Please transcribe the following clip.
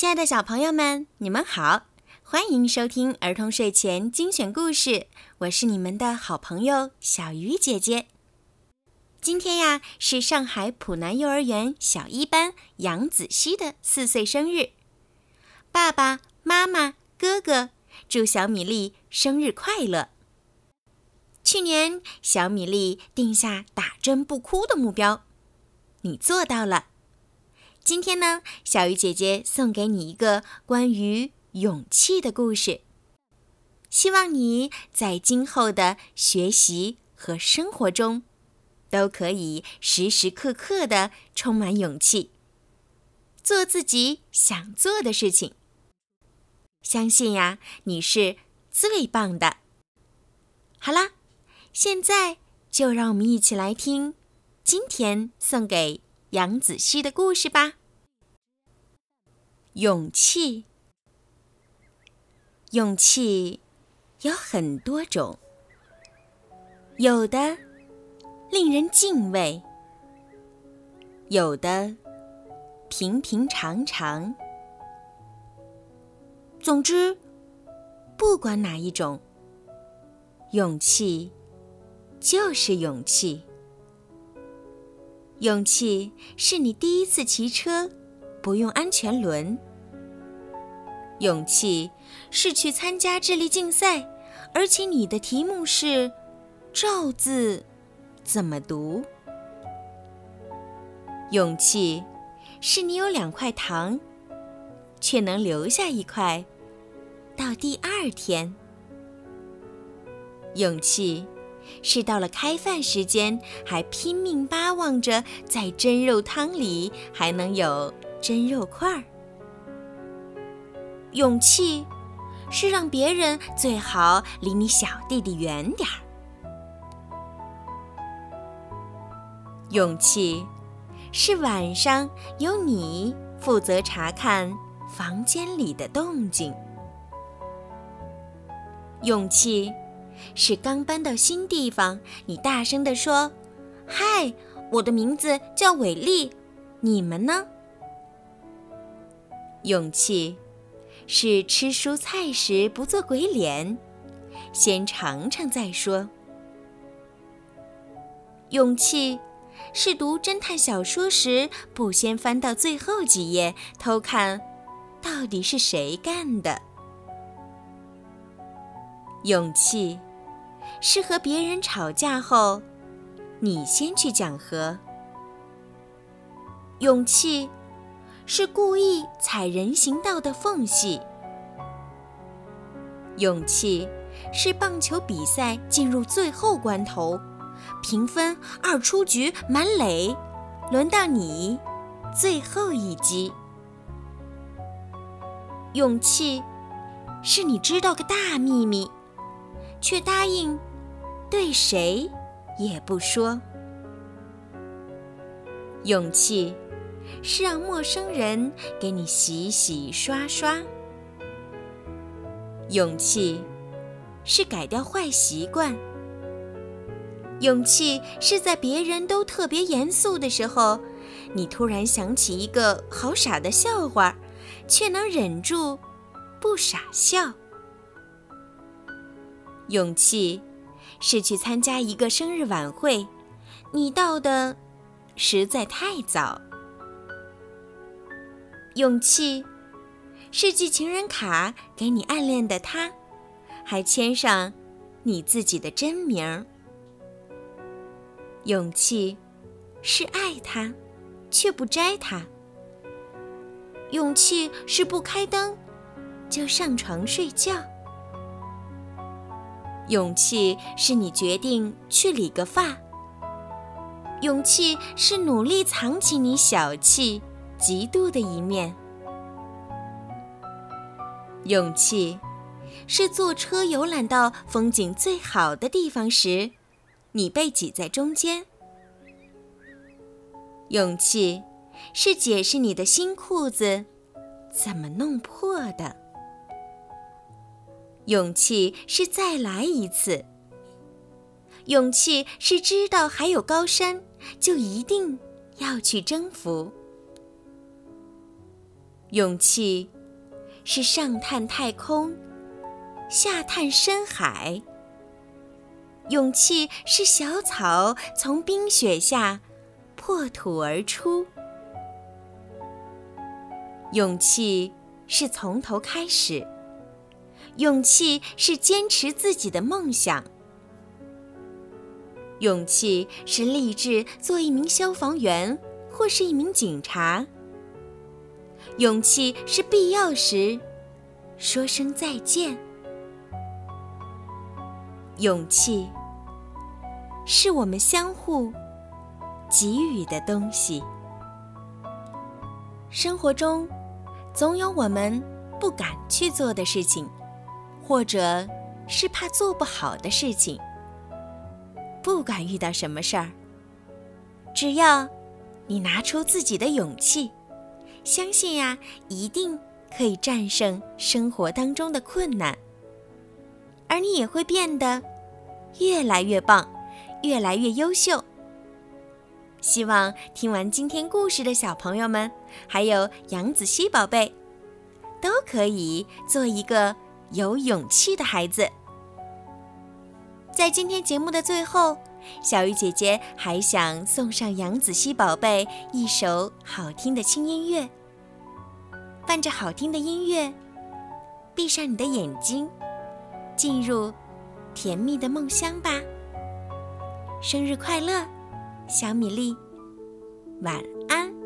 亲爱的小朋友们，你们好，欢迎收听儿童睡前精选故事。我是你们的好朋友小鱼姐姐。今天呀，是上海浦南幼儿园小一班杨子熙的四岁生日。爸爸妈妈、哥哥，祝小米粒生日快乐！去年，小米粒定下打针不哭的目标，你做到了。今天呢，小鱼姐姐送给你一个关于勇气的故事。希望你在今后的学习和生活中，都可以时时刻刻的充满勇气，做自己想做的事情。相信呀，你是最棒的。好啦，现在就让我们一起来听今天送给杨子熙的故事吧。勇气，勇气有很多种，有的令人敬畏，有的平平常常。总之，不管哪一种，勇气就是勇气。勇气是你第一次骑车。不用安全轮。勇气是去参加智力竞赛，而且你的题目是“赵”字怎么读？勇气是你有两块糖，却能留下一块到第二天。勇气是到了开饭时间，还拼命巴望着在蒸肉汤里还能有。蒸肉块儿，勇气是让别人最好离你小弟弟远点儿。勇气是晚上由你负责查看房间里的动静。勇气是刚搬到新地方，你大声地说：“嗨，我的名字叫伟丽，你们呢？”勇气，是吃蔬菜时不做鬼脸，先尝尝再说。勇气，是读侦探小说时不先翻到最后几页偷看，到底是谁干的。勇气，是和别人吵架后，你先去讲和。勇气。是故意踩人行道的缝隙。勇气是棒球比赛进入最后关头，平分二出局满垒，轮到你最后一击。勇气是你知道个大秘密，却答应对谁也不说。勇气。是让陌生人给你洗洗刷刷。勇气是改掉坏习惯。勇气是在别人都特别严肃的时候，你突然想起一个好傻的笑话，却能忍住不傻笑。勇气是去参加一个生日晚会，你到的实在太早。勇气，是寄情人卡给你暗恋的他，还签上你自己的真名。勇气，是爱他，却不摘他。勇气是不开灯就上床睡觉。勇气是你决定去理个发。勇气是努力藏起你小气。嫉妒的一面。勇气，是坐车游览到风景最好的地方时，你被挤在中间。勇气，是解释你的新裤子怎么弄破的。勇气是再来一次。勇气是知道还有高山，就一定要去征服。勇气是上探太空，下探深海。勇气是小草从冰雪下破土而出。勇气是从头开始。勇气是坚持自己的梦想。勇气是立志做一名消防员或是一名警察。勇气是必要时说声再见。勇气是我们相互给予的东西。生活中总有我们不敢去做的事情。或者是怕做不好的事情，不管遇到什么事儿，只要你拿出自己的勇气，相信呀，一定可以战胜生活当中的困难，而你也会变得越来越棒，越来越优秀。希望听完今天故事的小朋友们，还有杨子熙宝贝，都可以做一个。有勇气的孩子，在今天节目的最后，小鱼姐姐还想送上杨子熙宝贝一首好听的轻音乐。伴着好听的音乐，闭上你的眼睛，进入甜蜜的梦乡吧。生日快乐，小米粒，晚安。